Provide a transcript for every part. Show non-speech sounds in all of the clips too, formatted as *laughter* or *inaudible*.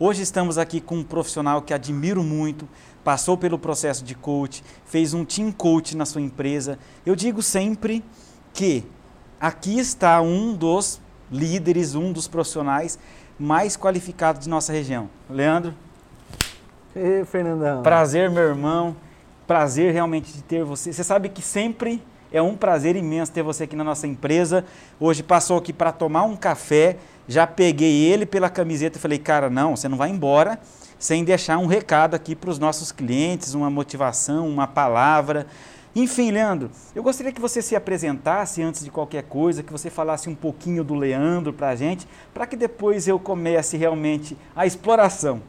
Hoje estamos aqui com um profissional que admiro muito, passou pelo processo de coach, fez um team coach na sua empresa. Eu digo sempre que aqui está um dos líderes, um dos profissionais mais qualificados de nossa região. Leandro. Ei, Fernandão. Prazer, meu irmão. Prazer realmente de ter você. Você sabe que sempre é um prazer imenso ter você aqui na nossa empresa. Hoje passou aqui para tomar um café. Já peguei ele pela camiseta e falei, cara, não, você não vai embora sem deixar um recado aqui para os nossos clientes, uma motivação, uma palavra. Enfim, Leandro, eu gostaria que você se apresentasse antes de qualquer coisa, que você falasse um pouquinho do Leandro para a gente, para que depois eu comece realmente a exploração.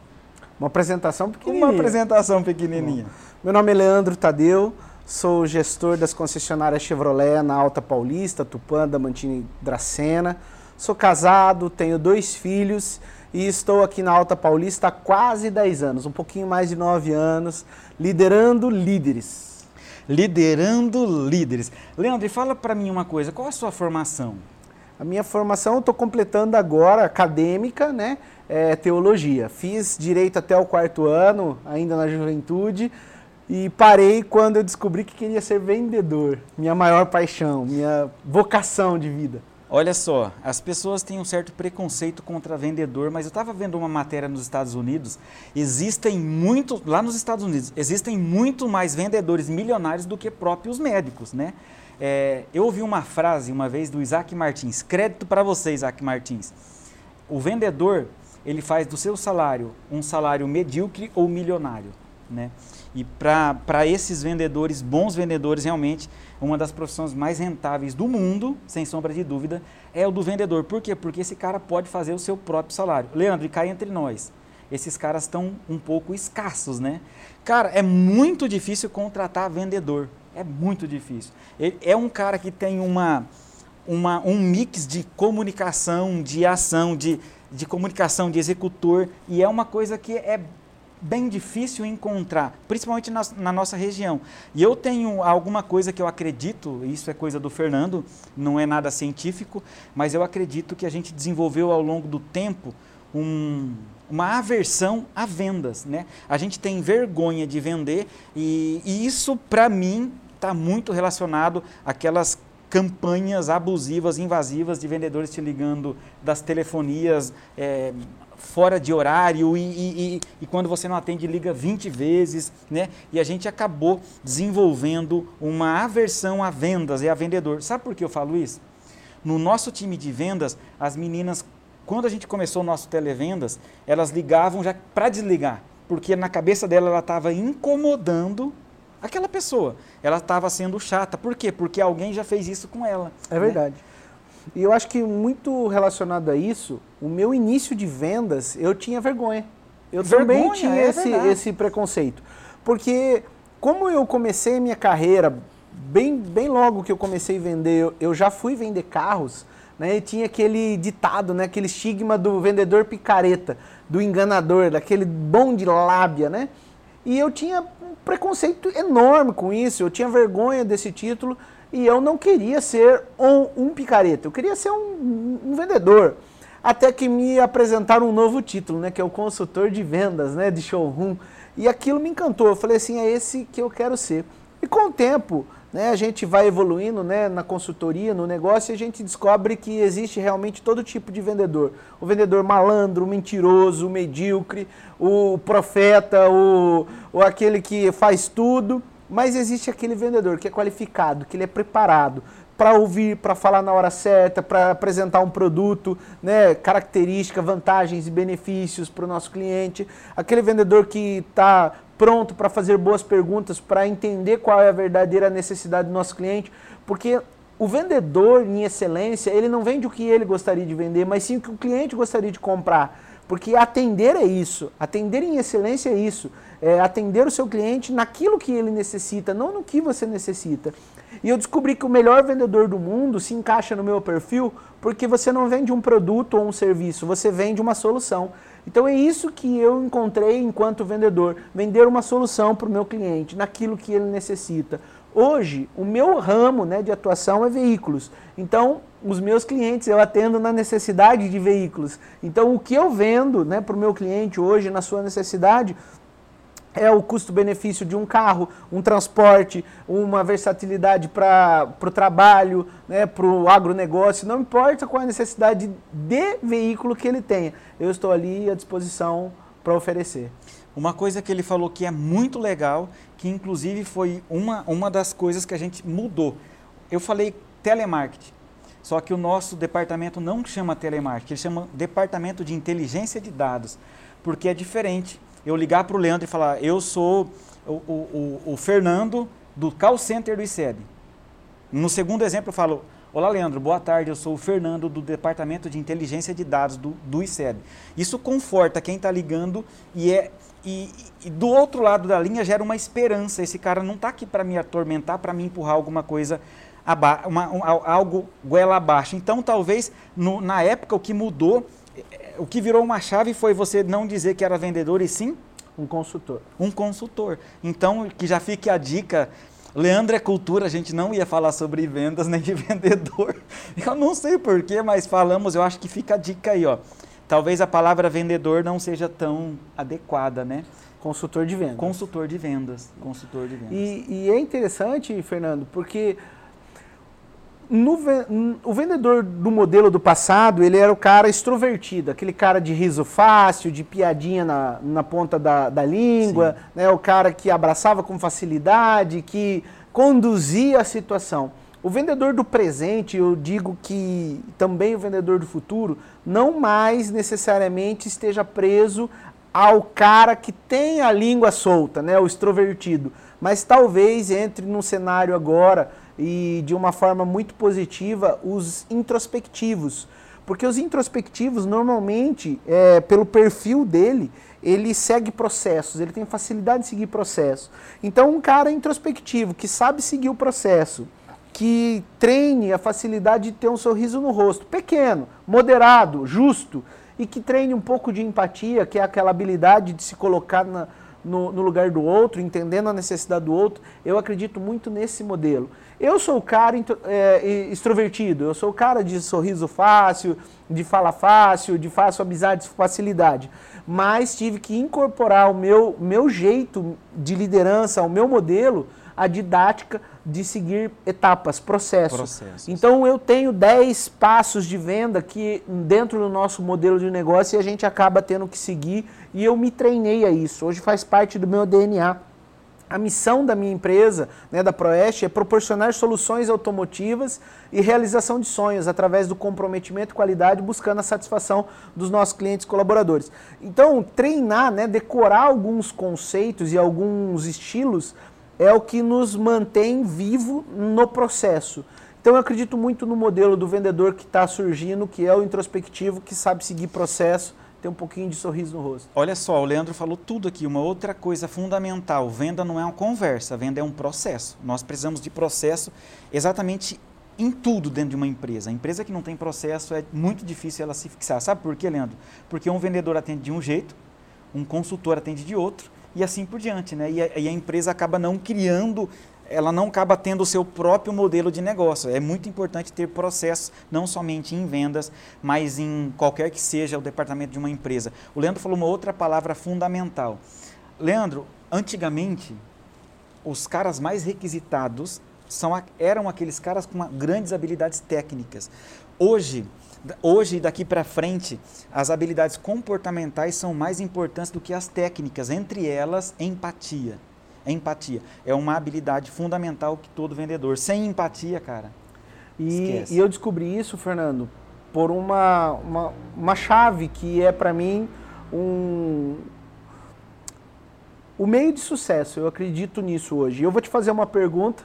Uma apresentação pequenininha. Uma apresentação pequenininha. Meu nome é Leandro Tadeu, sou gestor das concessionárias Chevrolet na Alta Paulista, Tupã, Damantini, Dracena. Sou casado, tenho dois filhos e estou aqui na Alta Paulista há quase 10 anos, um pouquinho mais de 9 anos, liderando líderes liderando líderes. Leandro, fala para mim uma coisa, qual a sua formação? A minha formação eu estou completando agora, acadêmica, né? É, teologia. Fiz direito até o quarto ano, ainda na juventude, e parei quando eu descobri que queria ser vendedor. Minha maior paixão, minha vocação de vida. Olha só, as pessoas têm um certo preconceito contra vendedor, mas eu estava vendo uma matéria nos Estados Unidos. Existem muito, lá nos Estados Unidos, existem muito mais vendedores milionários do que próprios médicos, né? É, eu ouvi uma frase uma vez do Isaac Martins, crédito para você, Isaac Martins. O vendedor, ele faz do seu salário um salário medíocre ou milionário, né? E para esses vendedores, bons vendedores, realmente, uma das profissões mais rentáveis do mundo, sem sombra de dúvida, é o do vendedor. Por quê? Porque esse cara pode fazer o seu próprio salário. Leandro, e cai entre nós. Esses caras estão um pouco escassos, né? Cara, é muito difícil contratar vendedor. É muito difícil. Ele é um cara que tem uma, uma, um mix de comunicação, de ação, de, de comunicação, de executor, e é uma coisa que é bem difícil encontrar, principalmente na, na, nossa região. E eu tenho alguma coisa que eu acredito, isso é coisa do Fernando, não é nada científico, mas eu acredito que a gente desenvolveu ao longo do tempo um, uma aversão a vendas. Né? A gente tem vergonha de vender e, e isso, para mim, está muito relacionado àquelas campanhas abusivas, invasivas de vendedores te ligando das telefonias. É, fora de horário e, e, e, quando você não atende liga 20 vezes, né? E a gente acabou desenvolvendo uma aversão a vendas e a vendedor. Sabe por que eu falo isso? No nosso time de vendas, as meninas, quando a gente começou o nosso televendas, elas ligavam já para desligar, porque na cabeça dela ela estava incomodando aquela pessoa. Ela estava sendo chata. Por quê? Porque alguém já fez isso com ela. É né? verdade. E eu acho que muito relacionado a isso, o meu início de vendas, eu tinha vergonha. Eu vergonha, também tinha é esse, esse preconceito. Porque como eu comecei minha carreira, bem, bem logo que eu comecei a vender, eu, eu já fui vender carros, né? E tinha aquele ditado, né? Aquele estigma do vendedor picareta, do enganador, daquele bom de lábia, né? E eu tinha um preconceito enorme com isso, eu tinha vergonha desse título e eu não queria ser um, um picareta, eu queria ser um, um, vendedor. Até que me apresentaram um novo título, né, que é o consultor de vendas, né, de showroom. E aquilo me encantou. Eu falei assim, é esse que eu quero ser. E com o tempo, né, a gente vai evoluindo né, na consultoria, no negócio, e a gente descobre que existe realmente todo tipo de vendedor. O vendedor malandro, o mentiroso, o medíocre, o profeta, o, o aquele que faz tudo. Mas existe aquele vendedor que é qualificado, que ele é preparado para ouvir, para falar na hora certa, para apresentar um produto, né, característica, vantagens e benefícios para o nosso cliente. Aquele vendedor que está pronto para fazer boas perguntas, para entender qual é a verdadeira necessidade do nosso cliente, porque o vendedor em excelência, ele não vende o que ele gostaria de vender, mas sim o que o cliente gostaria de comprar. Porque atender é isso, atender em excelência é isso é, atender o seu cliente naquilo que ele necessita, não no que você necessita. E eu descobri que o melhor vendedor do mundo se encaixa no meu perfil porque você não vende um produto ou um serviço, você vende uma solução. Então é isso que eu encontrei enquanto vendedor, vender uma solução para o meu cliente, naquilo que ele necessita. Hoje, o meu ramo né, de atuação é veículos. Então, os meus clientes, eu atendo na necessidade de veículos. Então, o que eu vendo né, para o meu cliente hoje, na sua necessidade, é o custo-benefício de um carro, um transporte, uma versatilidade para o trabalho, né, para o agronegócio, não importa qual é a necessidade de veículo que ele tenha, eu estou ali à disposição para oferecer. Uma coisa que ele falou que é muito legal, que inclusive foi uma, uma das coisas que a gente mudou. Eu falei telemarketing. Só que o nosso departamento não chama telemarketing, ele chama departamento de inteligência de dados, porque é diferente. Eu ligar para o Leandro e falar, eu sou o, o, o, Fernando do call center do ICEB. No segundo exemplo eu falo, olá Leandro, boa tarde, eu sou o Fernando do departamento de inteligência de dados do, do ICEB. Isso conforta quem está ligando e é e, e, do outro lado da linha gera uma esperança. Esse cara não está aqui para me atormentar, para me empurrar alguma coisa uma, um, algo goela abaixo. Então, talvez, no, na época, o que mudou, o que virou uma chave foi você não dizer que era vendedor e sim... Um consultor. Um consultor. Então, que já fique a dica... Leandro é cultura, a gente não ia falar sobre vendas nem de *laughs* vendedor. Eu não sei porquê, mas falamos, eu acho que fica a dica aí, ó. Talvez a palavra vendedor não seja tão adequada, né? Consultor de vendas. Consultor de vendas. Consultor de vendas. E, e é interessante, Fernando, porque no, o vendedor do modelo do passado, ele era o cara extrovertido, aquele cara de riso fácil, de piadinha na, na ponta da, da língua, né, o cara que abraçava com facilidade, que conduzia a situação. O vendedor do presente, eu digo que também o vendedor do futuro, não mais necessariamente esteja preso ao cara que tem a língua solta, né, o extrovertido, mas talvez entre num cenário agora e de uma forma muito positiva os introspectivos. Porque os introspectivos, normalmente, é, pelo perfil dele, ele segue processos, ele tem facilidade de seguir processos. Então, um cara introspectivo, que sabe seguir o processo, que treine a facilidade de ter um sorriso no rosto, pequeno, moderado, justo, e que treine um pouco de empatia, que é aquela habilidade de se colocar na, no, no lugar do outro, entendendo a necessidade do outro, eu acredito muito nesse modelo. Eu sou o cara é, extrovertido, eu sou o cara de sorriso fácil, de fala fácil, de fácil amizade, facilidade. Mas tive que incorporar o meu, meu jeito de liderança, o meu modelo, a didática de seguir etapas, processos. Processos. Então eu tenho 10 passos de venda que dentro do nosso modelo de negócio a gente acaba tendo que seguir e eu me treinei a isso. Hoje faz parte do meu DNA. A missão da minha empresa, né, da Proeste, é proporcionar soluções automotivas e realização de sonhos através do comprometimento e qualidade, buscando a satisfação dos nossos clientes e colaboradores. Então, treinar, né, decorar alguns conceitos e alguns estilos é o que nos mantém vivo no processo. Então, eu acredito muito no modelo do vendedor que está surgindo, que é o introspectivo, que sabe seguir processo ter um pouquinho de sorriso no rosto. Olha só, o Leandro falou tudo aqui. Uma outra coisa fundamental: venda não é uma conversa, venda é um processo. Nós precisamos de processo exatamente em tudo dentro de uma empresa. A empresa que não tem processo é muito difícil ela se fixar. Sabe por quê, Leandro? Porque um vendedor atende de um jeito, um consultor atende de outro e assim por diante, né? E a, e a empresa acaba não criando ela não acaba tendo o seu próprio modelo de negócio. É muito importante ter processos, não somente em vendas, mas em qualquer que seja o departamento de uma empresa. O Leandro falou uma outra palavra fundamental. Leandro, antigamente, os caras mais requisitados são, eram aqueles caras com grandes habilidades técnicas. Hoje, hoje daqui para frente, as habilidades comportamentais são mais importantes do que as técnicas, entre elas empatia. Empatia. É uma habilidade fundamental que todo vendedor. Sem empatia, cara. E, e eu descobri isso, Fernando, por uma, uma, uma chave que é para mim um. O meio de sucesso, eu acredito nisso hoje. Eu vou te fazer uma pergunta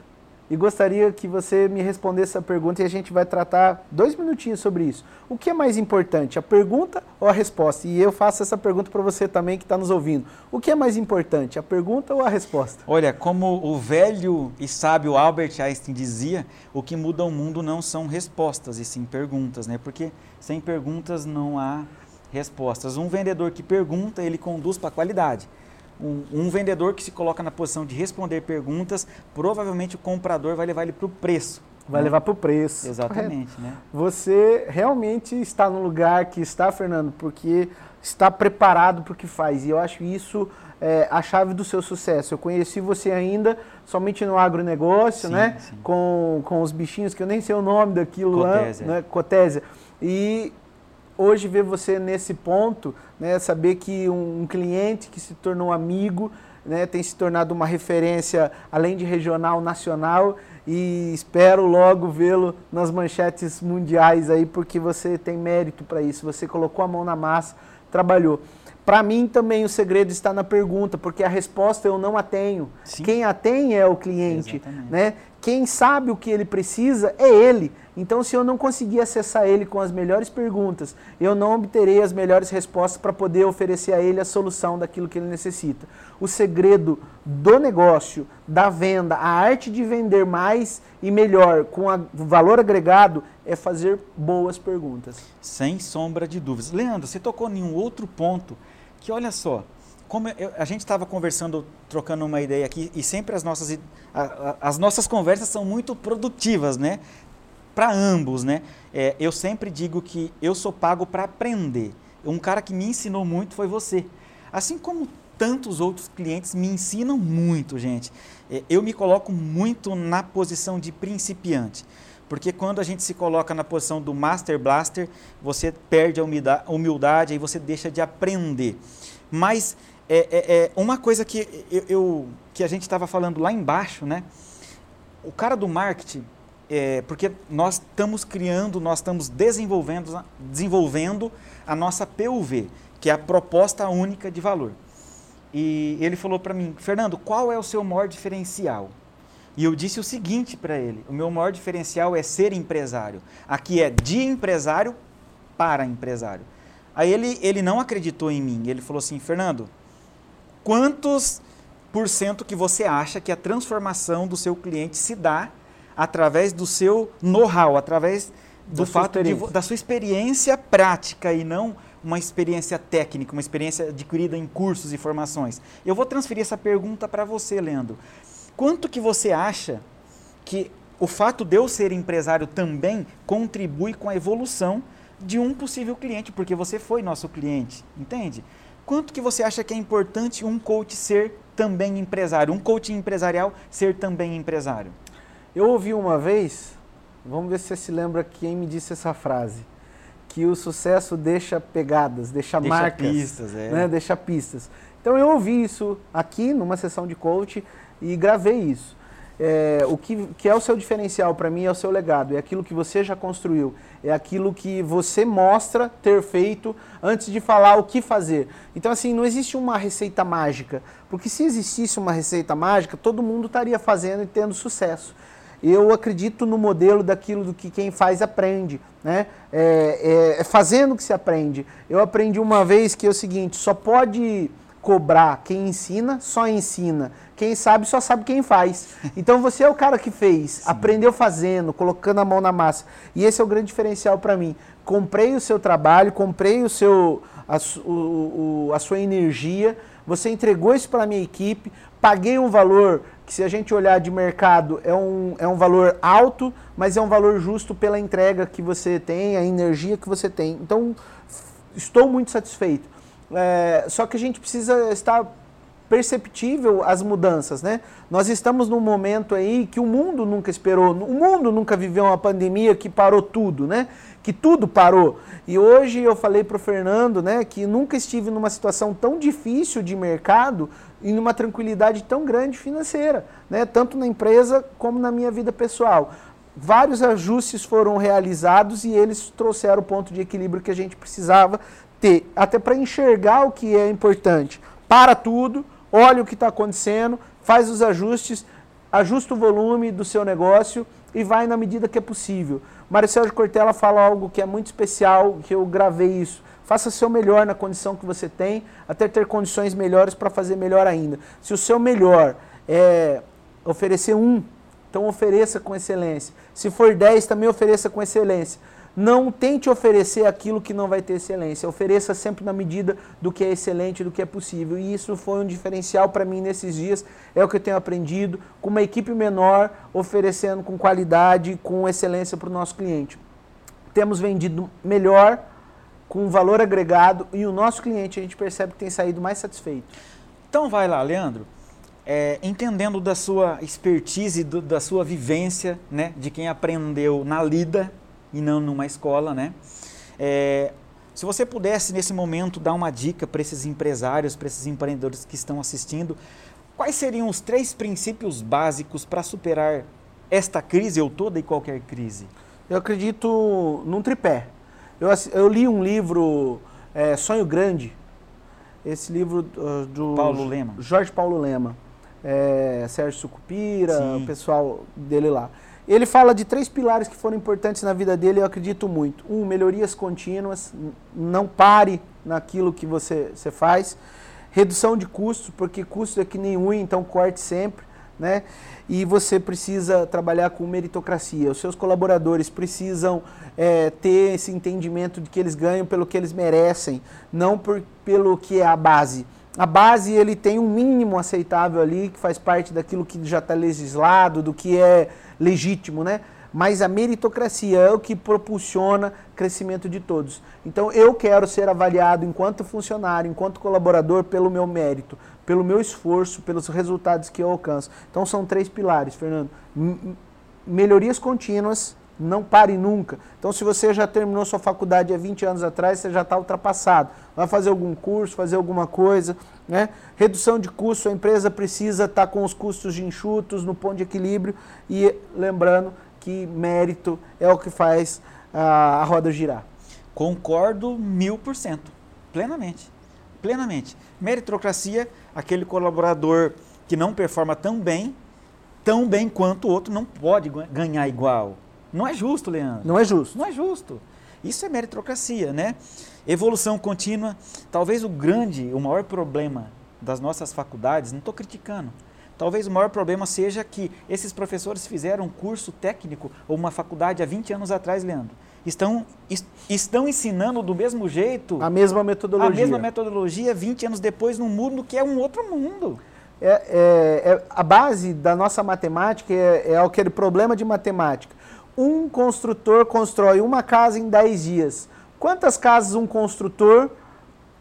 e gostaria que você me respondesse essa pergunta e a gente vai tratar dois minutinhos sobre isso. O que é mais importante, a pergunta ou a resposta? E eu faço essa pergunta para você também que está nos ouvindo. O que é mais importante, a pergunta ou a resposta? Olha, como o velho e sábio Albert Einstein dizia, o que muda o mundo não são respostas e sim perguntas, né? Porque sem perguntas não há respostas. Um vendedor que pergunta, ele conduz para a qualidade um, um, vendedor que se coloca na posição de responder perguntas, provavelmente o comprador vai levar ele para o preço. vai né? levar para o preço. Exatamente, correto. né? Você realmente está no lugar que está, Fernando, porque está preparado para o que faz. E eu acho isso é, a chave do seu sucesso. Eu conheci você ainda somente no agronegócio, sim, né? Sim. Com, com os bichinhos, que eu nem sei o nome daquilo Cotésia. lá, né? Cotésia. E hoje ver você nesse ponto, né? Saber que um, cliente que se tornou amigo, né? Tem se tornado uma referência, além de regional, nacional e espero logo vê-lo nas manchetes mundiais aí, porque você tem mérito para isso. Você colocou a mão na massa, trabalhou. Para mim também o segredo está na pergunta, porque a resposta eu não a tenho. Sim. Quem a tem é o cliente, Exatamente. né? Quem sabe o que ele precisa é ele. Então, se eu não conseguir acessar ele com as melhores perguntas, eu não obterei as melhores respostas para poder oferecer a ele a solução daquilo que ele necessita. O segredo do negócio, da venda, a arte de vender mais e melhor, com valor agregado, é fazer boas perguntas. Sem sombra de dúvidas. Leandro, você tocou em um outro ponto que, olha só, como eu, a gente estava conversando, trocando uma ideia aqui, e sempre as nossas, a, a, as nossas conversas são muito produtivas, né? Para ambos, né? É, eu sempre digo que eu sou pago para aprender. Um cara que me ensinou muito foi você. Assim como tantos outros clientes me ensinam muito, gente. É, eu me coloco muito na posição de principiante. Porque quando a gente se coloca na posição do Master Blaster, você perde a humildade e você deixa de aprender. Mas é, é, é uma coisa que, eu, eu que a gente estava falando lá embaixo, né? O cara do marketing, é, porque nós estamos criando, nós estamos desenvolvendo, desenvolvendo a nossa PUV, que é a proposta única de valor. E ele falou para mim, Fernando, qual é o seu maior diferencial? E eu disse o seguinte para ele: o meu maior diferencial é ser empresário. Aqui é de empresário para empresário. Aí ele, ele não acreditou em mim. Ele falou assim: Fernando, quantos por cento que você acha que a transformação do seu cliente se dá através do seu know-how, através do da fato de, da sua experiência prática e não uma experiência técnica, uma experiência adquirida em cursos e formações. Eu vou transferir essa pergunta para você, Leandro. Quanto que você acha que o fato de eu ser empresário também contribui com a evolução de um possível cliente, porque você foi nosso cliente, entende? Quanto que você acha que é importante um coach ser também empresário, um coach empresarial ser também empresário? Eu ouvi uma vez, vamos ver se você se lembra quem me disse essa frase, que o sucesso deixa pegadas, deixa, deixa marcas, pistas, é. né? deixa pistas. Então eu ouvi isso aqui numa sessão de coach e gravei isso. É, o que, que, é o seu diferencial para mim é o seu legado, é aquilo que você já construiu, é aquilo que você mostra ter feito antes de falar o que fazer. Então, assim, não existe uma receita mágica, porque se existisse uma receita mágica, todo mundo estaria fazendo e tendo sucesso. Eu acredito no modelo daquilo do que quem faz aprende, né? É, é, é fazendo que se aprende. Eu aprendi uma vez que é o seguinte: só pode cobrar quem ensina, só ensina. Quem sabe, só sabe quem faz. *laughs* Então você é o cara que fez, Sim. aprendeu fazendo, colocando a mão na massa. E esse é o grande diferencial para mim. Comprei o seu trabalho, comprei o seu, a, o, o, a sua energia, você entregou isso para a minha equipe, paguei um valor que, se a gente olhar de mercado, é um, é um valor alto, mas é um valor justo pela entrega que você tem, a energia que você tem. Então, estou muito satisfeito. É, só que a gente precisa estar perceptível as mudanças, né? Nós estamos num momento aí que o mundo nunca esperou, o mundo nunca viveu uma pandemia que parou tudo, né? Que tudo parou. E hoje eu falei para o Fernando, né, que nunca estive numa situação tão difícil de mercado e numa tranquilidade tão grande financeira, né? Tanto na empresa como na minha vida pessoal. Vários ajustes foram realizados e eles trouxeram o ponto de equilíbrio que a gente precisava ter, até para enxergar o que é importante. Para tudo, olha o que está acontecendo, faz os ajustes, ajusta o volume do seu negócio e vai na medida que é possível. Mário Sérgio Cortella fala algo que é muito especial, que eu gravei isso. Faça seu melhor na condição que você tem, até ter condições melhores para fazer melhor ainda. Se o seu melhor é oferecer um, então ofereça com excelência. Se for dez, também ofereça com excelência. Não tente oferecer aquilo que não vai ter excelência. Ofereça sempre na medida do que é excelente, do que é possível. E isso foi um diferencial para mim nesses dias. É o que eu tenho aprendido com uma equipe menor, oferecendo com qualidade, com excelência para o nosso cliente. Temos vendido melhor, com valor agregado, e o nosso cliente a gente percebe que tem saído mais satisfeito. Então vai lá, Leandro. É, entendendo da sua expertise, do, da sua vivência, né, de quem aprendeu na lida, e não numa escola, né? É, se você pudesse nesse momento dar uma dica para esses empresários, para esses empreendedores que estão assistindo, quais seriam os três princípios básicos para superar esta crise ou toda e qualquer crise? Eu acredito num tripé. Eu, eu li um livro, é, Sonho Grande, esse livro uh, do Paulo Lema. Jorge Paulo Lema, é, Sérgio Sucupira, Sim. o pessoal dele lá. Ele fala de três pilares que foram importantes na vida dele, eu acredito muito. Um, melhorias contínuas, não pare naquilo que você, você faz. Redução de custos, porque custo é que nem unha, então corte sempre. Né? E você precisa trabalhar com meritocracia. Os seus colaboradores precisam é, ter esse entendimento de que eles ganham pelo que eles merecem, não por, pelo que é a base. A base ele tem um mínimo aceitável ali, que faz parte daquilo que já está legislado, do que é legítimo, né? Mas a meritocracia é o que propulsiona crescimento de todos. Então eu quero ser avaliado enquanto funcionário, enquanto colaborador, pelo meu mérito, pelo meu esforço, pelos resultados que eu alcanço. Então são três pilares, Fernando. Melhorias contínuas, não pare nunca. Então, se você já terminou sua faculdade há 20 anos atrás, você já está ultrapassado. Vai fazer algum curso, fazer alguma coisa. Né? Redução de custo, a empresa precisa estar tá com os custos de enxutos, no ponto de equilíbrio. E lembrando que mérito é o que faz a, a roda girar. Concordo mil por cento, plenamente. Plenamente. Meritocracia, aquele colaborador que não performa tão bem, tão bem quanto o outro, não pode ganhar igual não é justo, Leandro. Não é justo. Não é justo. Isso é meritocracia, né? Evolução contínua. Talvez o grande, o maior problema das nossas faculdades, não estou criticando, talvez o maior problema seja que esses professores fizeram um curso técnico ou uma faculdade há 20 anos atrás, Leandro. Estão, est estão ensinando do mesmo jeito. A mesma metodologia. A mesma metodologia 20 anos depois num mundo que é um outro mundo. É, é, é a base da nossa matemática é, é aquele problema de matemática um construtor constrói uma casa em 10 dias. Quantas casas um construtor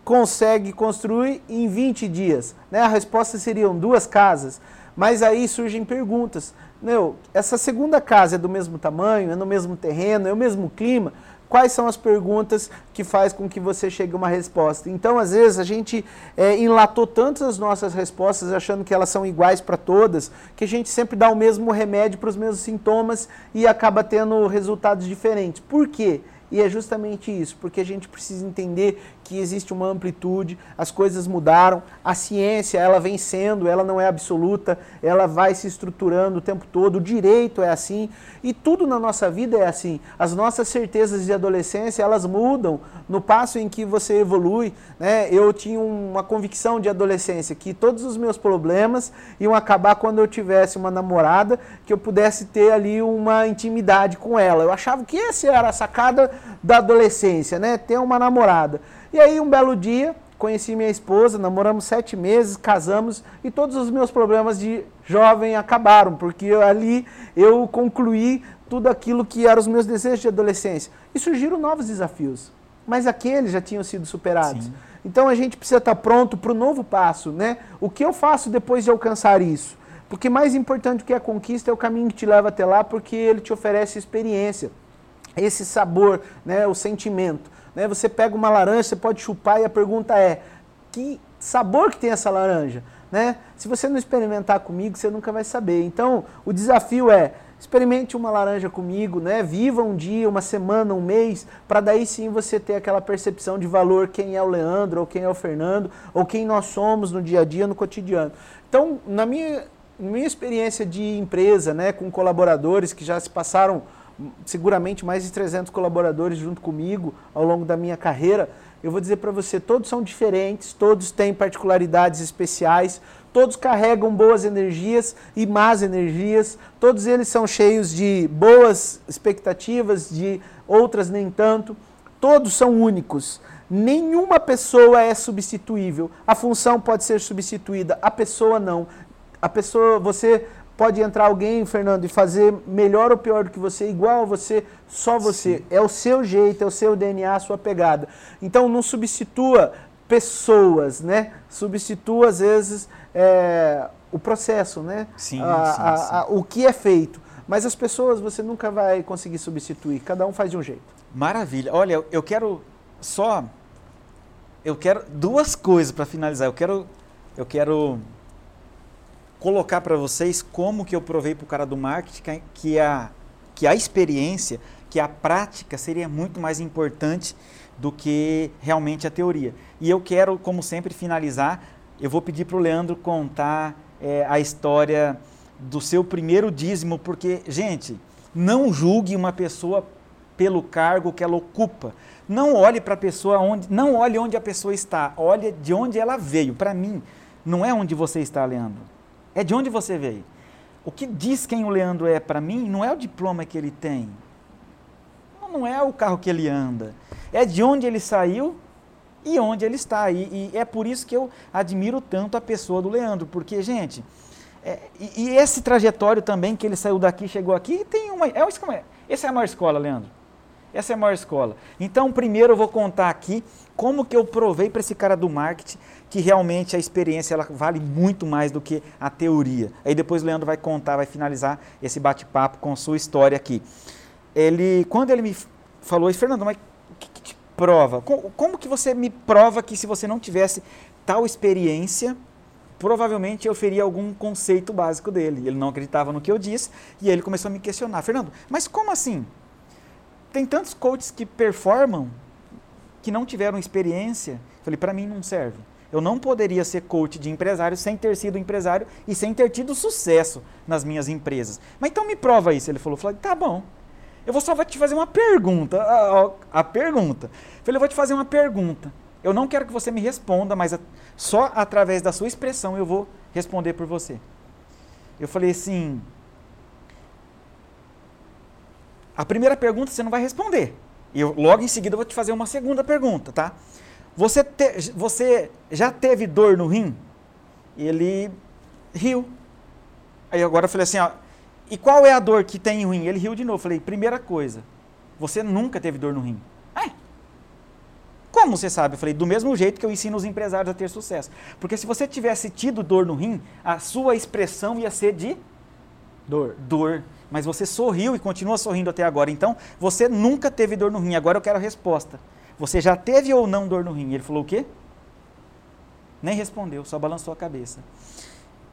consegue construir em 20 dias? Né? A resposta seriam duas casas. Mas aí surgem perguntas. Meu, essa segunda casa é do mesmo tamanho, é no mesmo terreno, é o mesmo clima? Quais são as perguntas que faz com que você chegue a uma resposta. Então, às vezes, a gente é, enlatou tantas as nossas respostas, achando que elas são iguais para todas, que a gente sempre dá o mesmo remédio para os mesmos sintomas e acaba tendo resultados diferentes. Por quê? E é justamente isso, porque a gente precisa entender que existe uma amplitude, as coisas mudaram, a ciência ela vem sendo, ela não é absoluta, ela vai se estruturando o tempo todo, o direito é assim e tudo na nossa vida é assim. As nossas certezas de adolescência elas mudam no passo em que você evolui. Né? Eu tinha uma convicção de adolescência que todos os meus problemas iam acabar quando eu tivesse uma namorada que eu pudesse ter ali uma intimidade com ela. Eu achava que essa era a sacada da adolescência, né? Ter uma namorada. E aí, um belo dia, conheci minha esposa, namoramos sete meses, casamos e todos os meus problemas de jovem acabaram, porque eu, ali eu concluí tudo aquilo que eram os meus desejos de adolescência. E surgiram novos desafios, mas aqueles já tinham sido superados. Sim. Então a gente precisa estar pronto para o novo passo, né? O que eu faço depois de alcançar isso? Porque mais importante do que a conquista é o caminho que te leva até lá, porque ele te oferece experiência, esse sabor, né, o sentimento. Né? Você pega uma laranja, você pode chupar e a pergunta é: que sabor que tem essa laranja? Né? Se você não experimentar comigo, você nunca vai saber. Então, o desafio é experimente uma laranja comigo, né? Viva um dia, uma semana, um mês, para daí sim você ter aquela percepção de valor quem é o Leandro, ou quem é o Fernando, ou quem nós somos no dia a dia, no cotidiano. Então, na minha, minha experiência de empresa, né, com colaboradores que já se passaram seguramente mais de 300 colaboradores junto comigo ao longo da minha carreira. Eu vou dizer para você, todos são diferentes, todos têm particularidades especiais, todos carregam boas energias e más energias, todos eles são cheios de boas expectativas, de outras nem tanto. Todos são únicos. Nenhuma pessoa é substituível. A função pode ser substituída, a pessoa não. A pessoa, você pode entrar alguém, Fernando, e fazer melhor ou pior do que você, igual a você, só você. Sim. É o seu jeito, é o seu DNA, a sua pegada. Então não substitua pessoas, né? Substitua às vezes é, o processo, né? Sim, a, sim, a, sim. A, o que é feito. Mas as pessoas você nunca vai conseguir substituir. Cada um faz de um jeito. Maravilha. Olha, eu quero só eu quero duas coisas para finalizar. Eu quero eu quero colocar para vocês como que eu provei para o cara do marketing que a que a experiência, que a prática seria muito mais importante do que realmente a teoria. E eu quero, como sempre, finalizar. Eu vou pedir para o Leandro contar é, a história do seu primeiro dízimo, porque, gente, não julgue uma pessoa pelo cargo que ela ocupa. Não olhe para a pessoa onde, não olhe onde a pessoa está, olhe de onde ela veio. Para mim, não é onde você está, Leandro. É de onde você veio. O que diz quem o Leandro é para mim não é o diploma que ele tem. Não é o carro que ele anda. É de onde ele saiu e onde ele está. E, e é por isso que eu admiro tanto a pessoa do Leandro, porque, gente, é, e, e, esse trajetório também que ele saiu daqui, chegou aqui, tem uma. É, essa é a maior escola, Leandro. Essa é a maior escola. Então, primeiro eu vou contar aqui como que eu provei para esse cara do marketing que realmente a experiência ela vale muito mais do que a teoria. Aí depois o Leandro vai contar, vai finalizar esse bate-papo com sua história aqui. Ele, quando ele me falou Fernando, mas o que, que te prova? Como, como que você me prova que se você não tivesse tal experiência, provavelmente eu feria algum conceito básico dele. Ele não acreditava no que eu disse e ele começou a me questionar. Fernando, mas como assim? Tem tantos coaches que performam que não tiveram experiência. Falei, para mim não serve. Eu não poderia ser coach de empresário sem ter sido empresário e sem ter tido sucesso nas minhas empresas. Mas então me prova isso. Ele falou, falei, tá bom. Eu vou só te fazer uma pergunta. A, a, a pergunta. Falei, eu vou te fazer uma pergunta. Eu não quero que você me responda, mas a, só através da sua expressão eu vou responder por você. Eu falei assim. A primeira pergunta você não vai responder. E eu, logo em seguida eu vou te fazer uma segunda pergunta, tá? Você, te, você já teve dor no rim? Ele riu. Aí agora eu falei assim, ó, e qual é a dor que tem em rim? Ele riu de novo. Eu falei, primeira coisa, você nunca teve dor no rim. Como você sabe? Eu falei, do mesmo jeito que eu ensino os empresários a ter sucesso. Porque se você tivesse tido dor no rim, a sua expressão ia ser de dor. Dor. Mas você sorriu e continua sorrindo até agora. Então, você nunca teve dor no rim. Agora eu quero a resposta. Você já teve ou não dor no rim? Ele falou o quê? Nem respondeu, só balançou a cabeça.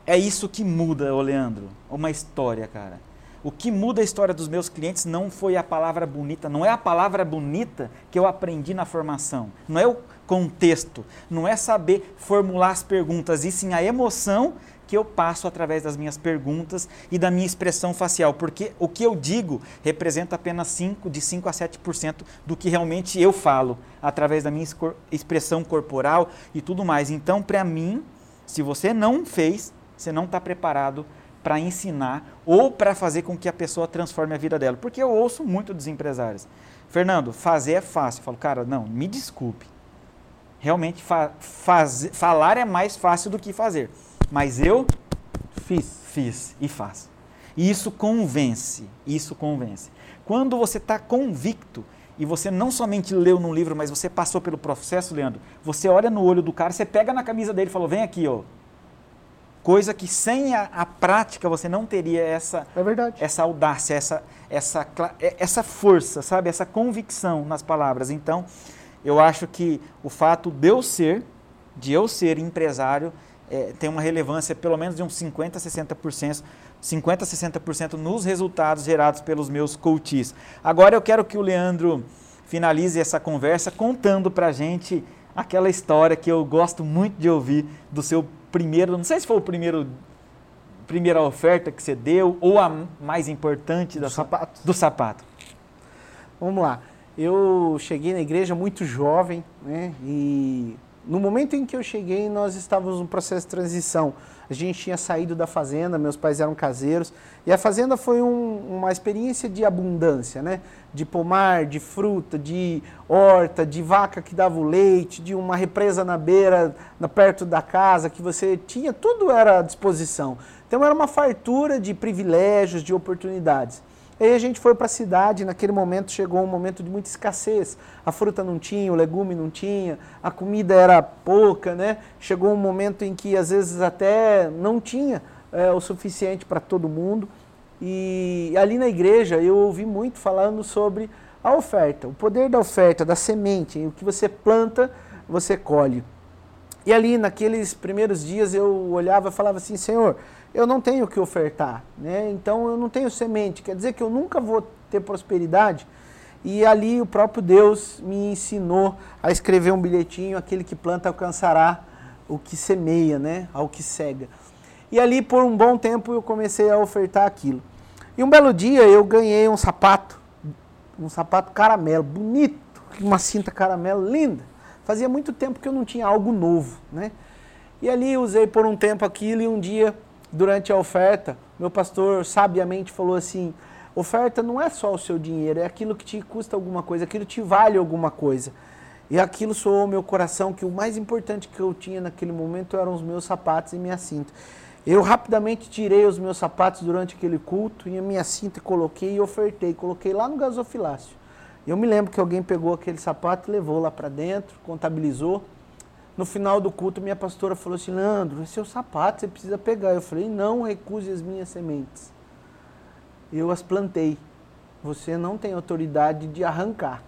É isso que muda, ô Leandro. Uma história, cara. O que muda a história dos meus clientes não foi a palavra bonita, não é a palavra bonita que eu aprendi na formação, não é o contexto, não é saber formular as perguntas, e sim a emoção que eu passo através das minhas perguntas e da minha expressão facial, porque o que eu digo representa apenas 5, de 5 a 7% do que realmente eu falo, através da minha expressão corporal e tudo mais. Então, para mim, se você não fez, você não está preparado para ensinar ou para fazer com que a pessoa transforme a vida dela. Porque eu ouço muito dos empresários. Fernando, fazer é fácil. Eu falo, cara, não, me desculpe. Realmente, fa faz, falar é mais fácil do que fazer. Mas eu fiz, fiz e faço. E isso convence, isso convence. Quando você está convicto e você não somente leu num livro, mas você passou pelo processo, Leandro, você olha no olho do cara, você pega na camisa dele e falou, vem aqui, ó, Coisa que sem a, a, prática você não teria essa, é essa audácia, essa, essa, é, essa força, sabe? Essa convicção nas palavras. Então, eu acho que o fato de eu ser, de eu ser empresário, é, tem uma relevância pelo menos de uns 50% 60%, 50 60% nos resultados gerados pelos meus coaches. Agora eu quero que o Leandro finalize essa conversa contando para a gente aquela história que eu gosto muito de ouvir do seu primeiro, não sei se foi o primeiro primeira oferta que você deu ou a mais importante do sapato. Do sapato. Vamos lá. Eu cheguei na igreja muito jovem, né? E No momento em que eu cheguei, nós estávamos no processo de transição. A gente tinha saído da fazenda, meus pais eram caseiros, e a fazenda foi um, uma experiência de abundância, né? De pomar, de fruta, de horta, de vaca que dava o leite, de uma represa na beira, na, perto da casa, que você tinha, tudo era à disposição. Então era uma fartura de privilégios, de oportunidades. Aí a gente foi para a cidade, naquele momento chegou um momento de muita escassez. A fruta não tinha, o legume não tinha, a comida era pouca, né? Chegou um momento em que às vezes até não tinha é, o suficiente para todo mundo. E ali na igreja eu ouvi muito falando sobre a oferta, o poder da oferta, da semente, o que você planta, você colhe. E ali naqueles primeiros dias eu olhava e falava assim, Senhor, eu não tenho o que ofertar, né? Então eu não tenho semente, quer dizer que eu nunca vou ter prosperidade. E ali o próprio Deus me ensinou a escrever um bilhetinho, aquele que planta alcançará o que semeia, né? Ao que cega. E ali por um bom tempo eu comecei a ofertar aquilo. E um belo dia eu ganhei um sapato, um sapato caramelo, bonito, uma cinta caramelo linda. Fazia muito tempo que eu não tinha algo novo, né? E ali usei por um tempo aquilo e um dia durante a oferta, meu pastor sabiamente falou assim: oferta não é só o seu dinheiro, é aquilo que te custa alguma coisa, aquilo te vale alguma coisa. E aquilo soou meu coração que o mais importante que eu tinha naquele momento eram os meus sapatos e minha cinta. Eu rapidamente tirei os meus sapatos durante aquele culto e a minha cinta coloquei e ofertei, coloquei lá no gasofilácio. Eu me lembro que alguém pegou aquele sapato levou lá para dentro, contabilizou. No final do culto, minha pastora falou assim: Leandro, esse é sapato, você precisa pegar. Eu falei: não recuse as minhas sementes. Eu as plantei. Você não tem autoridade de arrancar.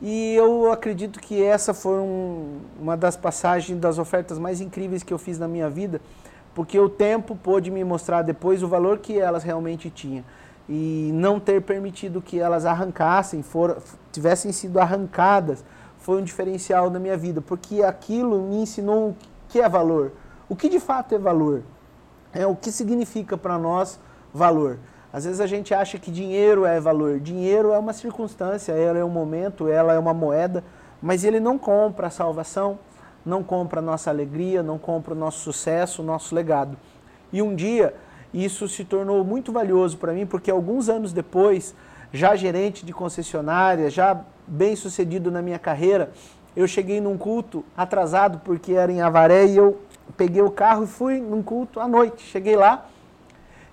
E eu acredito que essa foi um, uma das passagens das ofertas mais incríveis que eu fiz na minha vida, porque o tempo pôde me mostrar depois o valor que elas realmente tinham. E não ter permitido que elas arrancassem, for, tivessem sido arrancadas foi um diferencial na minha vida, porque aquilo me ensinou o que é valor. O que de fato é valor? É o que significa para nós valor. Às vezes a gente acha que dinheiro é valor. Dinheiro é uma circunstância, ela é um momento, ela é uma moeda, mas ele não compra a salvação, não compra a nossa alegria, não compra o nosso sucesso, o nosso legado. E um dia isso se tornou muito valioso para mim, porque alguns anos depois, já gerente de concessionária, já bem sucedido na minha carreira, eu cheguei num culto atrasado porque era em Avaré e eu peguei o carro e fui num culto à noite. Cheguei lá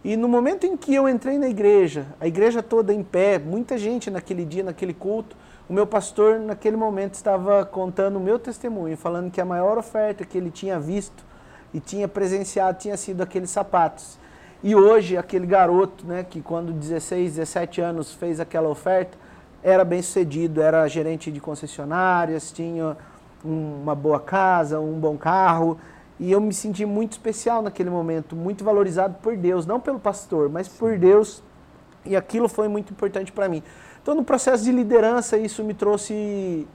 e no momento em que eu entrei na igreja, a igreja toda em pé, muita gente naquele dia, naquele culto, o meu pastor naquele momento estava contando o meu testemunho, falando que a maior oferta que ele tinha visto e tinha presenciado tinha sido aqueles sapatos. E hoje aquele garoto, né, que quando 16, 17 anos fez aquela oferta, era bem sucedido, era gerente de concessionárias, tinha uma boa casa, um bom carro, e eu me senti muito especial naquele momento, muito valorizado por Deus, não pelo pastor, mas por Deus, e aquilo foi muito importante para mim. Então, no processo de liderança, isso me trouxe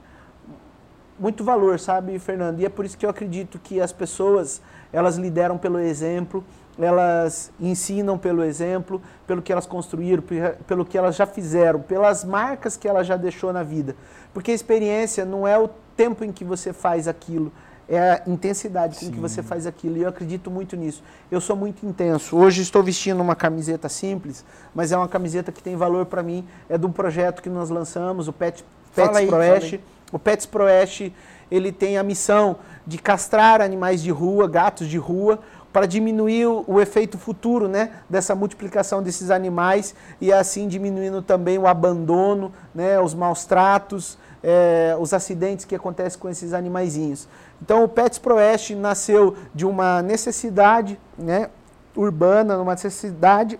muito valor, sabe, Fernando? E é por isso que eu acredito que as pessoas, elas lideram pelo exemplo, elas ensinam pelo exemplo, pelo que elas construíram, pelo que elas já fizeram, pelas marcas que ela já deixou na vida. Porque a experiência não é o tempo em que você faz aquilo, é a intensidade com Sim. que você faz aquilo. E eu acredito muito nisso. Eu sou muito intenso. Hoje estou vestindo uma camiseta simples, mas é uma camiseta que tem valor para mim. É de um projeto que nós lançamos, o Pet, Pets aí, Proeste. O Pets Proeste, ele tem a missão de castrar animais de rua, gatos de rua, para diminuir o, o, efeito futuro né, dessa multiplicação desses animais e assim diminuindo também o abandono, né, os maus tratos, é, os acidentes que acontecem com esses animaizinhos. Então o Pets Proeste nasceu de uma necessidade né, urbana, uma necessidade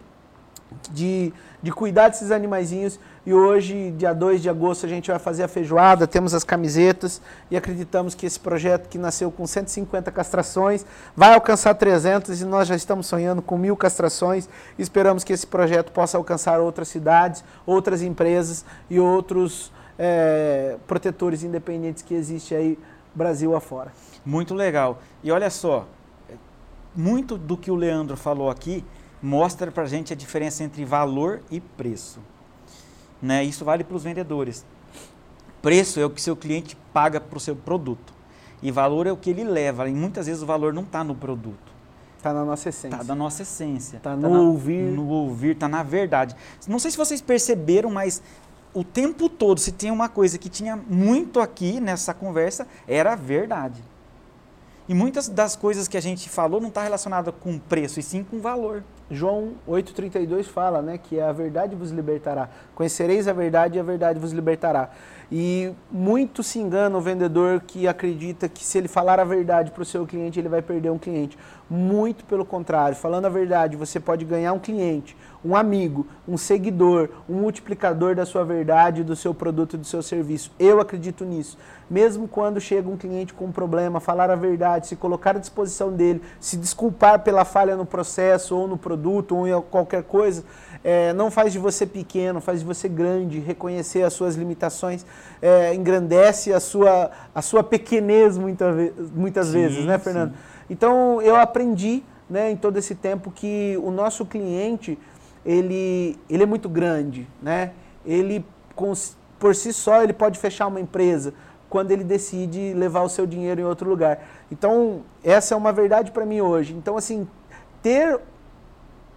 de, de cuidar desses animaizinhos e hoje, dia 2 de agosto, a gente vai fazer a feijoada, temos as camisetas e acreditamos que esse projeto que nasceu com 150 castrações vai alcançar 300 e nós já estamos sonhando com mil castrações. Esperamos que esse projeto possa alcançar outras cidades, outras empresas e outros é, protetores independentes que existem aí Brasil afora. Muito legal. E olha só, muito do que o Leandro falou aqui mostra para gente a diferença entre valor e preço. Né? Isso vale para os vendedores. Preço é o que seu cliente paga para o seu produto. E valor é o que ele leva. E muitas vezes o valor não está no produto. Está na nossa essência. Está na nossa essência. Está tá no tá na, ouvir. No ouvir, está na verdade. Não sei se vocês perceberam, mas o tempo todo, se tem uma coisa que tinha muito aqui nessa conversa, era a verdade. E muitas das coisas que a gente falou não está relacionada com preço, e sim com valor. João 8,32 fala né, que a verdade vos libertará. Conhecereis a verdade e a verdade vos libertará. E muito se engana o vendedor que acredita que se ele falar a verdade para o seu cliente, ele vai perder um cliente. Muito pelo contrário, falando a verdade, você pode ganhar um cliente, um amigo, um seguidor, um multiplicador da sua verdade, do seu produto do seu serviço. Eu acredito nisso. Mesmo quando chega um cliente com um problema, falar a verdade, se colocar à disposição dele, se desculpar pela falha no processo ou no produto ou em qualquer coisa, é, não faz de você pequeno, faz de você grande, reconhecer as suas limitações, é, engrandece a sua, a sua pequenez muita, muitas sim, vezes, né, Fernando? Sim. Então, eu aprendi né, em todo esse tempo que o nosso cliente, ele, ele é muito grande, né? Ele, por si só, ele pode fechar uma empresa quando ele decide levar o seu dinheiro em outro lugar. Então, essa é uma verdade para mim hoje. Então, assim, ter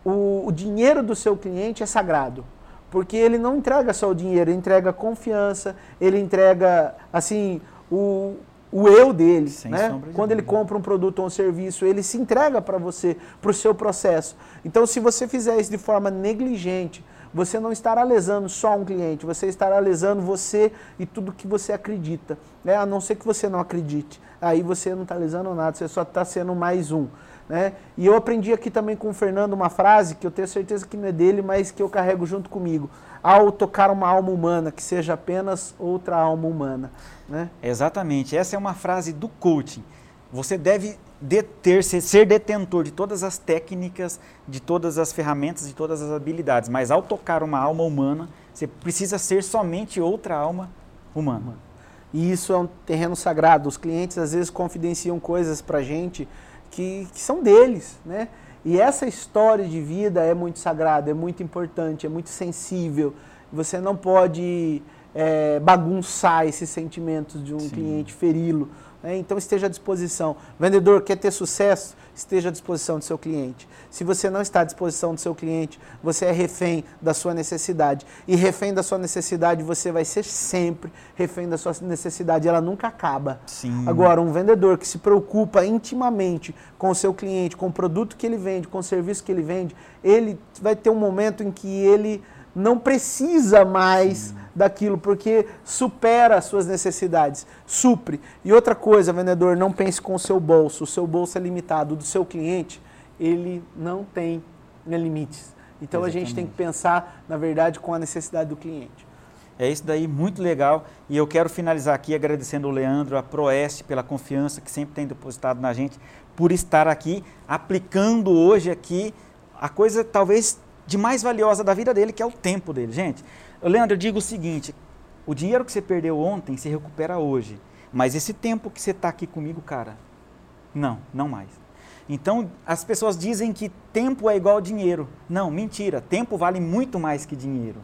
o, o dinheiro do seu cliente é sagrado. Porque ele não entrega só o dinheiro, ele entrega confiança, ele entrega, assim, o, o eu dele, Sem né? Quando ele compra um produto ou um serviço, ele se entrega para você, para o seu processo. Então, se você fizer isso de forma negligente, você não estará lesando só um cliente, você estará lesando você e tudo que você acredita. Né? A não ser que você não acredite. Aí você não está lesando nada, você só está sendo mais um. Né? E eu aprendi aqui também com o Fernando uma frase que eu tenho certeza que não é dele, mas que eu carrego junto comigo. Ao tocar uma alma humana, que seja apenas outra alma humana. Né? Exatamente. Essa é uma frase do coaching. Você deve deter, ser detentor de todas as técnicas, de todas as ferramentas, de todas as habilidades. Mas ao tocar uma alma humana, você precisa ser somente outra alma humana. E isso é um terreno sagrado. Os clientes às vezes confidenciam coisas para gente que, que são deles, né? E essa história de vida é muito sagrada, é muito importante, é muito sensível. Você não pode é, bagunçar esses sentimentos de um Sim. cliente, feri-lo. Né? Então esteja à disposição. Vendedor quer ter sucesso, esteja à disposição do seu cliente. Se você não está à disposição do seu cliente, você é refém da sua necessidade. E refém da sua necessidade, você vai ser sempre refém da sua necessidade. Ela nunca acaba. Sim. Agora, um vendedor que se preocupa intimamente com o seu cliente, com o produto que ele vende, com o serviço que ele vende, ele vai ter um momento em que ele não precisa mais daquilo, porque supera as suas necessidades, supre. E outra coisa, vendedor, não pense com o seu bolso, o seu bolso é limitado, o do seu cliente, ele não tem limites. Então Exatamente. a gente tem que pensar, na verdade, com a necessidade do cliente. É isso daí, muito legal. E eu quero finalizar aqui agradecendo o Leandro, a Proeste, pela confiança que sempre tem depositado na gente, por estar aqui, aplicando hoje aqui a coisa talvez de mais valiosa da vida dele, que é o tempo dele. Gente, Leandro, eu digo o seguinte: o dinheiro que você perdeu ontem se recupera hoje. Mas esse tempo que você está aqui comigo, cara, não, não mais. Então, as pessoas dizem que tempo é igual dinheiro. Não, mentira. Tempo vale muito mais que dinheiro.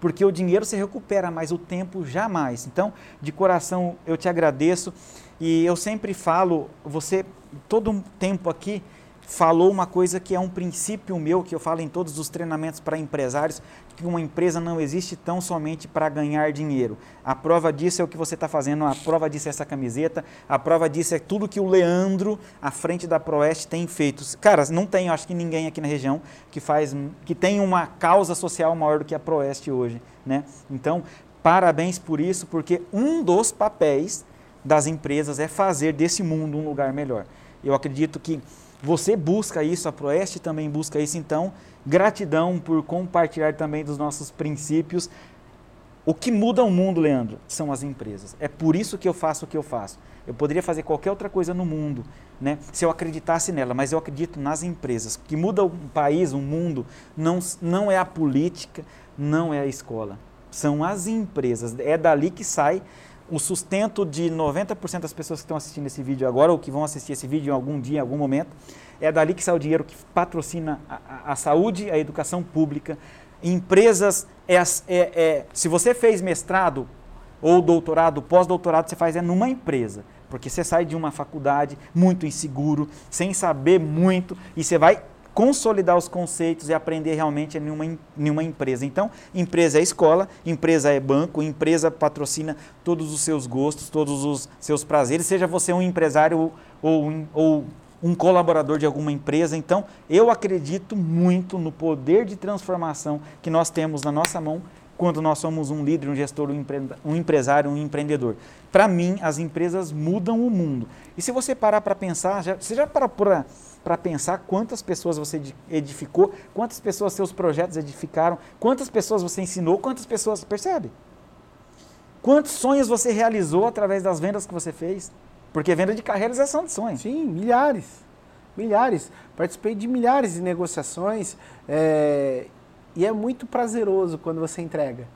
Porque o dinheiro se recupera, mas o tempo jamais. Então, de coração, eu te agradeço. E eu sempre falo, você, todo tempo aqui, falou uma coisa que é um princípio meu, que eu falo em todos os treinamentos para empresários, que uma empresa não existe tão somente para ganhar dinheiro. A prova disso é o que você está fazendo, a prova disso é essa camiseta, a prova disso é tudo que o Leandro, à frente da Proeste, tem feito. Cara, não tem, acho que ninguém aqui na região que faz, que tem uma causa social maior do que a Proeste hoje, né? Então, parabéns por isso, porque um dos papéis das empresas é fazer desse mundo um lugar melhor. Eu acredito que você busca isso, a Proeste também busca isso, então gratidão por compartilhar também dos nossos princípios. O que muda o mundo, Leandro, são as empresas. É por isso que eu faço o que eu faço. Eu poderia fazer qualquer outra coisa no mundo, né? se eu acreditasse nela, mas eu acredito nas empresas. O que muda um país, um mundo, não, não é a política, não é a escola. São as empresas. É dali que sai o sustento de 90% das pessoas que estão assistindo esse vídeo agora ou que vão assistir esse vídeo em algum dia, em algum momento, é dali que sai o dinheiro que patrocina a, a, a saúde, a educação pública. Empresas, é, é, é, se você fez mestrado ou doutorado, pós-doutorado, você faz é numa empresa. Porque você sai de uma faculdade muito inseguro, sem saber muito, e você vai consolidar os conceitos e aprender realmente em uma, em uma empresa. Então, empresa é escola, empresa é banco, empresa patrocina todos os seus gostos, todos os seus prazeres, seja você um empresário ou, ou, um colaborador de alguma empresa. Então, eu acredito muito no poder de transformação que nós temos na nossa mão quando nós somos um líder, um gestor, um, empre... um empresário, um empreendedor. Para mim, as empresas mudam o mundo. E se você parar para pensar, já, você já parou para pensar quantas pessoas você edificou, quantas pessoas seus projetos edificaram, quantas pessoas você ensinou, quantas pessoas. Percebe? Quantos sonhos você realizou através das vendas que você fez? Porque venda de carreira é realização de sonhos. Sim, milhares. Milhares. Participei de milhares de negociações. É, e é muito prazeroso quando você entrega.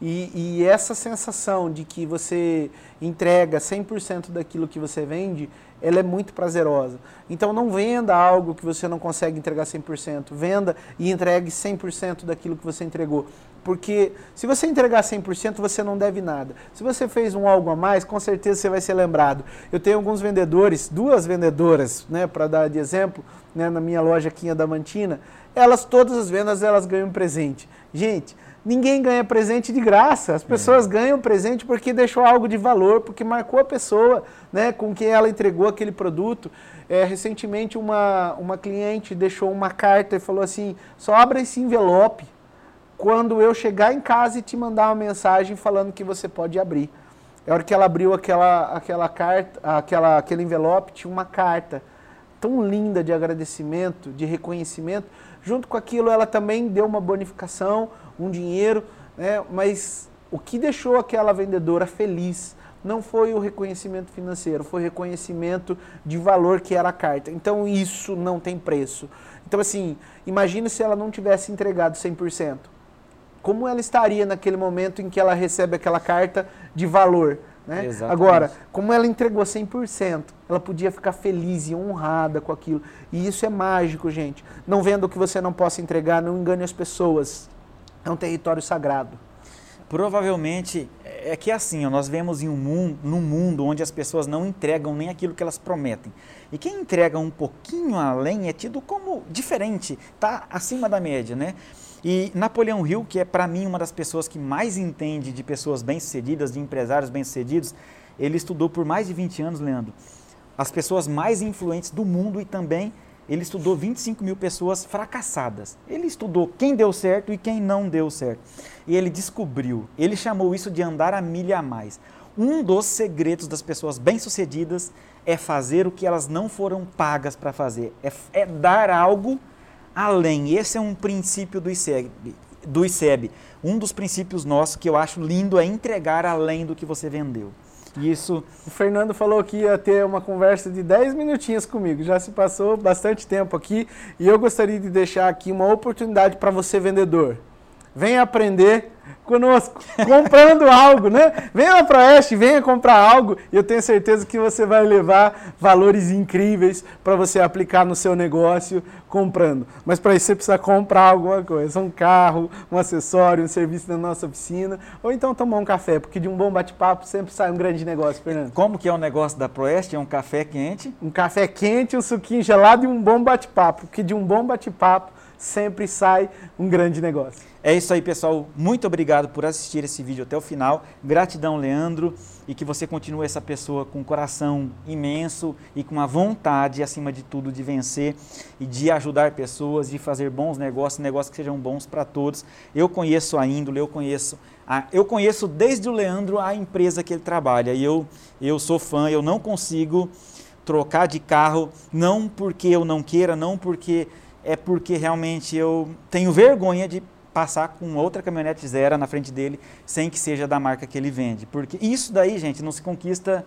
E, e essa sensação de que você entrega 100% daquilo que você vende, ela é muito prazerosa. Então não venda algo que você não consegue entregar 100%, venda e entregue 100% daquilo que você entregou. Porque se você entregar 100%, você não deve nada. Se você fez um algo a mais, com certeza você vai ser lembrado. Eu tenho alguns vendedores, duas vendedoras, né, para dar de exemplo, né, na minha loja aqui em Adamantina, elas, todas as vendas, elas ganham presente. Gente, ninguém ganha presente de graça. As pessoas é. ganham presente porque deixou algo de valor, porque marcou a pessoa né, com quem ela entregou aquele produto. É, recentemente, uma, uma cliente deixou uma carta e falou assim: só abra esse envelope quando eu chegar em casa e te mandar uma mensagem falando que você pode abrir. É hora que ela abriu aquela, aquela carta, aquela, aquele envelope, tinha uma carta tão linda de agradecimento, de reconhecimento Junto com aquilo, ela também deu uma bonificação, um dinheiro, né? mas o que deixou aquela vendedora feliz não foi o reconhecimento financeiro, foi reconhecimento de valor que era a carta. Então isso não tem preço. Então assim, imagine se ela não tivesse entregado 100%. Como ela estaria naquele momento em que ela recebe aquela carta de valor? Né? Agora, como ela entregou 100%, ela podia ficar feliz e honrada com aquilo. E isso é mágico, gente. Não vendo o que você não possa entregar, não engane as pessoas. É um território sagrado. Provavelmente é que é assim, nós vemos em um mundo, num mundo onde as pessoas não entregam nem aquilo que elas prometem. E quem entrega um pouquinho além é tido como diferente, está acima da média, né? E Napoleão Hill, que é para mim uma das pessoas que mais entende de pessoas bem-sucedidas, de empresários bem-sucedidos, ele estudou por mais de 20 anos, Leandro, as pessoas mais influentes do mundo e também ele estudou 25 mil pessoas fracassadas. Ele estudou quem deu certo e quem não deu certo. E ele descobriu, ele chamou isso de andar a milha a mais. Um dos segredos das pessoas bem-sucedidas é fazer o que elas não foram pagas para fazer, é, é dar algo além. Esse é um princípio do ICEB, do ICEB. Um dos princípios nossos que eu acho lindo é entregar além do que você vendeu. Isso. O Fernando falou que ia ter uma conversa de 10 minutinhos comigo. Já se passou bastante tempo aqui e eu gostaria de deixar aqui uma oportunidade para você vendedor. Venha aprender conosco, comprando *laughs* algo, né? Venha para a Oeste, venha comprar algo e eu tenho certeza que você vai levar valores incríveis para você aplicar no seu negócio comprando. Mas para isso você precisa comprar alguma coisa, um carro, um acessório, um serviço da nossa oficina, ou então tomar um café, porque de um bom bate-papo sempre sai um grande negócio, Fernando. Como que é o negócio da Proeste? É um café quente? Um café quente, um suquinho gelado e um bom bate-papo, porque de um bom bate-papo sempre sai um grande negócio. É isso aí, pessoal. Muito obrigado por assistir esse vídeo até o final. Gratidão, Leandro, e que você continue essa pessoa com um coração imenso e com uma vontade, acima de tudo, de vencer e de ajudar pessoas, de fazer bons negócios, negócios que sejam bons para todos. Eu conheço a índole, eu conheço a, eu conheço desde o Leandro a empresa que ele trabalha e eu, eu sou fã, eu não consigo trocar de carro, não porque eu não queira, não porque é porque realmente eu tenho vergonha de passar com outra caminhonete zero na frente dele sem que seja da marca que ele vende. Porque isso daí, gente, não se conquista.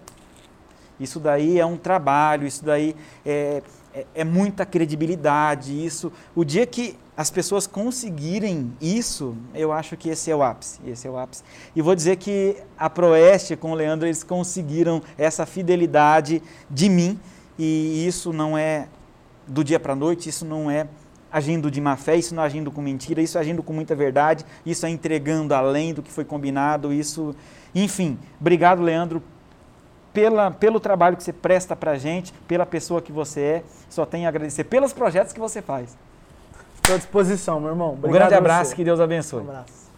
Isso daí é um trabalho, isso daí é, é, é muita credibilidade. Isso, o dia que as pessoas conseguirem isso, eu acho que esse é o ápice. Esse é o ápice. E vou dizer que a Proeste com o Leandro eles conseguiram essa fidelidade de mim e isso não é do dia para a noite, isso não é agindo de má fé, isso não agindo com mentira, isso agindo com muita verdade, isso é entregando além do que foi combinado, isso. Enfim, obrigado, Leandro, pela, pelo trabalho que você presta para a gente, pela pessoa que você é. Só tenho a agradecer pelos projetos que você faz. Estou à disposição, meu irmão. Obrigado um grande abraço, que Deus abençoe. Um abraço.